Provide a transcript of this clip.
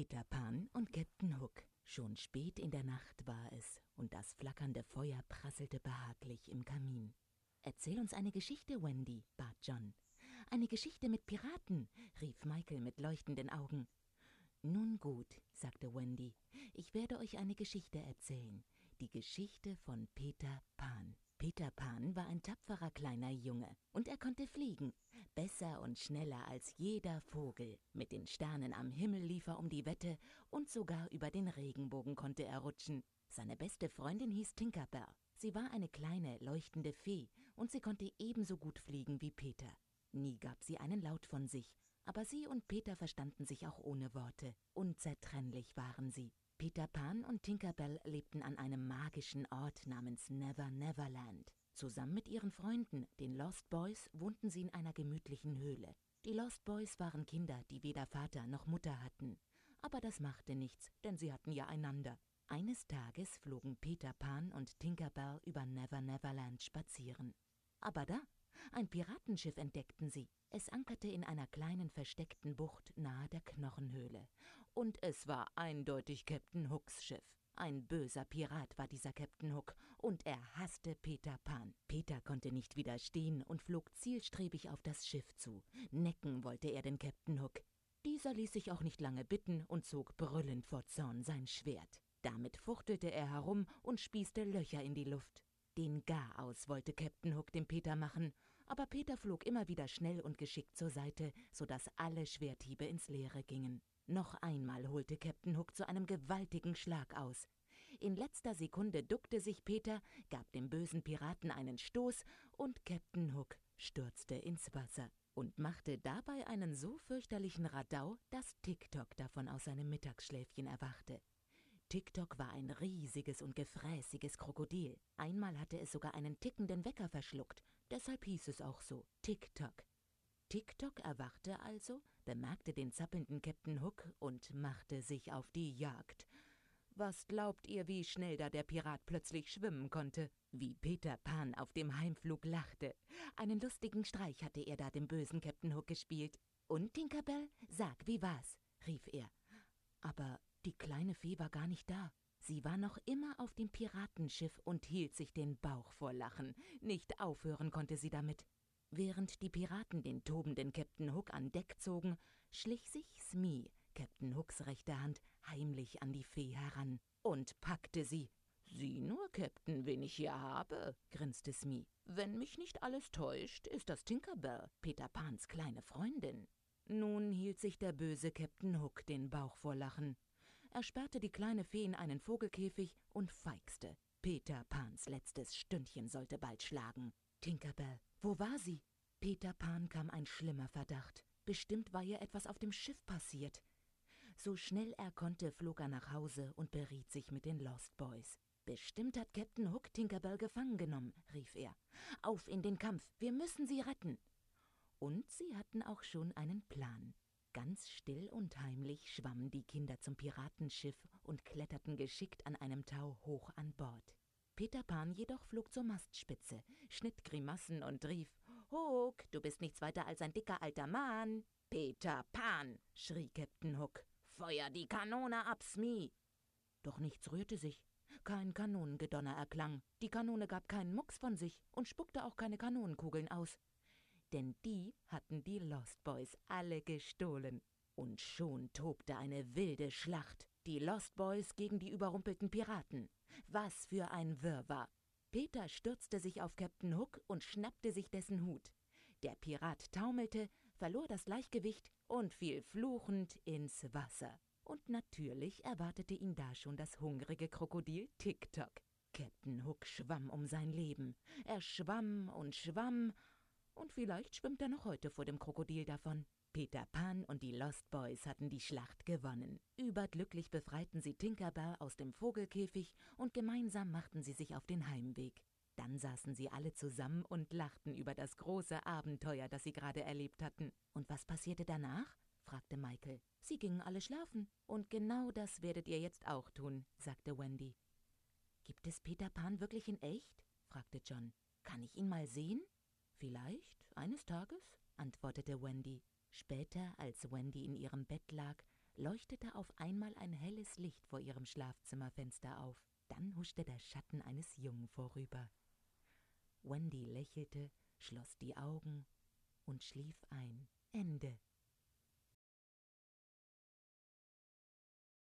Peter Pan und Captain Hook. Schon spät in der Nacht war es, und das flackernde Feuer prasselte behaglich im Kamin. Erzähl uns eine Geschichte, Wendy, bat John. Eine Geschichte mit Piraten, rief Michael mit leuchtenden Augen. Nun gut, sagte Wendy, ich werde euch eine Geschichte erzählen. Die Geschichte von Peter Pan. Peter Pan war ein tapferer kleiner Junge und er konnte fliegen. Besser und schneller als jeder Vogel. Mit den Sternen am Himmel lief er um die Wette und sogar über den Regenbogen konnte er rutschen. Seine beste Freundin hieß Tinkerbell. Sie war eine kleine, leuchtende Fee und sie konnte ebenso gut fliegen wie Peter. Nie gab sie einen Laut von sich, aber sie und Peter verstanden sich auch ohne Worte. Unzertrennlich waren sie. Peter Pan und Tinkerbell lebten an einem magischen Ort namens Never Neverland. Zusammen mit ihren Freunden, den Lost Boys, wohnten sie in einer gemütlichen Höhle. Die Lost Boys waren Kinder, die weder Vater noch Mutter hatten. Aber das machte nichts, denn sie hatten ja einander. Eines Tages flogen Peter Pan und Tinkerbell über Never Neverland spazieren. Aber da, ein Piratenschiff entdeckten sie. Es ankerte in einer kleinen versteckten Bucht nahe der Knochenhöhle. Und es war eindeutig Captain Hooks Schiff. Ein böser Pirat war dieser Captain Hook, und er hasste Peter Pan. Peter konnte nicht widerstehen und flog zielstrebig auf das Schiff zu. Necken wollte er den Captain Hook. Dieser ließ sich auch nicht lange bitten und zog brüllend vor Zorn sein Schwert. Damit fuchtelte er herum und spießte Löcher in die Luft. Den Garaus wollte Captain Hook dem Peter machen, aber Peter flog immer wieder schnell und geschickt zur Seite, so dass alle Schwerthiebe ins Leere gingen. Noch einmal holte Captain Hook zu einem gewaltigen Schlag aus. In letzter Sekunde duckte sich Peter, gab dem bösen Piraten einen Stoß und Captain Hook stürzte ins Wasser und machte dabei einen so fürchterlichen Radau, dass TikTok davon aus seinem Mittagsschläfchen erwachte. TikTok war ein riesiges und gefräßiges Krokodil. Einmal hatte es sogar einen tickenden Wecker verschluckt, deshalb hieß es auch so TikTok. TikTok erwachte also, bemerkte den zappelnden Captain Hook und machte sich auf die Jagd. Was glaubt ihr, wie schnell da der Pirat plötzlich schwimmen konnte? Wie Peter Pan auf dem Heimflug lachte. Einen lustigen Streich hatte er da dem bösen Captain Hook gespielt. Und, Tinkerbell, sag, wie war's? rief er. Aber die kleine Fee war gar nicht da. Sie war noch immer auf dem Piratenschiff und hielt sich den Bauch vor Lachen. Nicht aufhören konnte sie damit. Während die Piraten den tobenden Captain Hook an Deck zogen, schlich sich Smee, Captain Hooks rechte Hand, heimlich an die Fee heran und packte sie. Sieh nur, Captain, wen ich hier habe, grinste Smee. Wenn mich nicht alles täuscht, ist das Tinkerbell, Peter Pans kleine Freundin. Nun hielt sich der böse Captain Hook den Bauch vor Lachen. Er sperrte die kleine Fee in einen Vogelkäfig und feixte. Peter Pans letztes Stündchen sollte bald schlagen. Tinkerbell, wo war sie? Peter Pan kam ein schlimmer Verdacht. Bestimmt war ihr etwas auf dem Schiff passiert. So schnell er konnte, flog er nach Hause und beriet sich mit den Lost Boys. Bestimmt hat Captain Hook Tinkerbell gefangen genommen, rief er. Auf in den Kampf, wir müssen sie retten. Und sie hatten auch schon einen Plan. Ganz still und heimlich schwammen die Kinder zum Piratenschiff und kletterten geschickt an einem Tau hoch an Bord. Peter Pan jedoch flog zur Mastspitze, schnitt Grimassen und rief: Hook, du bist nichts weiter als ein dicker alter Mann. Peter Pan, schrie Captain Hook, feuer die Kanone ab, Smee. Doch nichts rührte sich. Kein Kanonengedonner erklang. Die Kanone gab keinen Mucks von sich und spuckte auch keine Kanonenkugeln aus denn die hatten die Lost Boys alle gestohlen. Und schon tobte eine wilde Schlacht. Die Lost Boys gegen die überrumpelten Piraten. Was für ein Wirrwarr. Peter stürzte sich auf Captain Hook und schnappte sich dessen Hut. Der Pirat taumelte, verlor das Gleichgewicht und fiel fluchend ins Wasser. Und natürlich erwartete ihn da schon das hungrige Krokodil TikTok. Captain Hook schwamm um sein Leben. Er schwamm und schwamm und vielleicht schwimmt er noch heute vor dem Krokodil davon. Peter Pan und die Lost Boys hatten die Schlacht gewonnen. Überglücklich befreiten sie Tinkerbell aus dem Vogelkäfig und gemeinsam machten sie sich auf den Heimweg. Dann saßen sie alle zusammen und lachten über das große Abenteuer, das sie gerade erlebt hatten. Und was passierte danach? fragte Michael. Sie gingen alle schlafen. Und genau das werdet ihr jetzt auch tun, sagte Wendy. Gibt es Peter Pan wirklich in echt? fragte John. Kann ich ihn mal sehen? Vielleicht, eines Tages, antwortete Wendy. Später, als Wendy in ihrem Bett lag, leuchtete auf einmal ein helles Licht vor ihrem Schlafzimmerfenster auf. Dann huschte der Schatten eines Jungen vorüber. Wendy lächelte, schloss die Augen und schlief ein. Ende.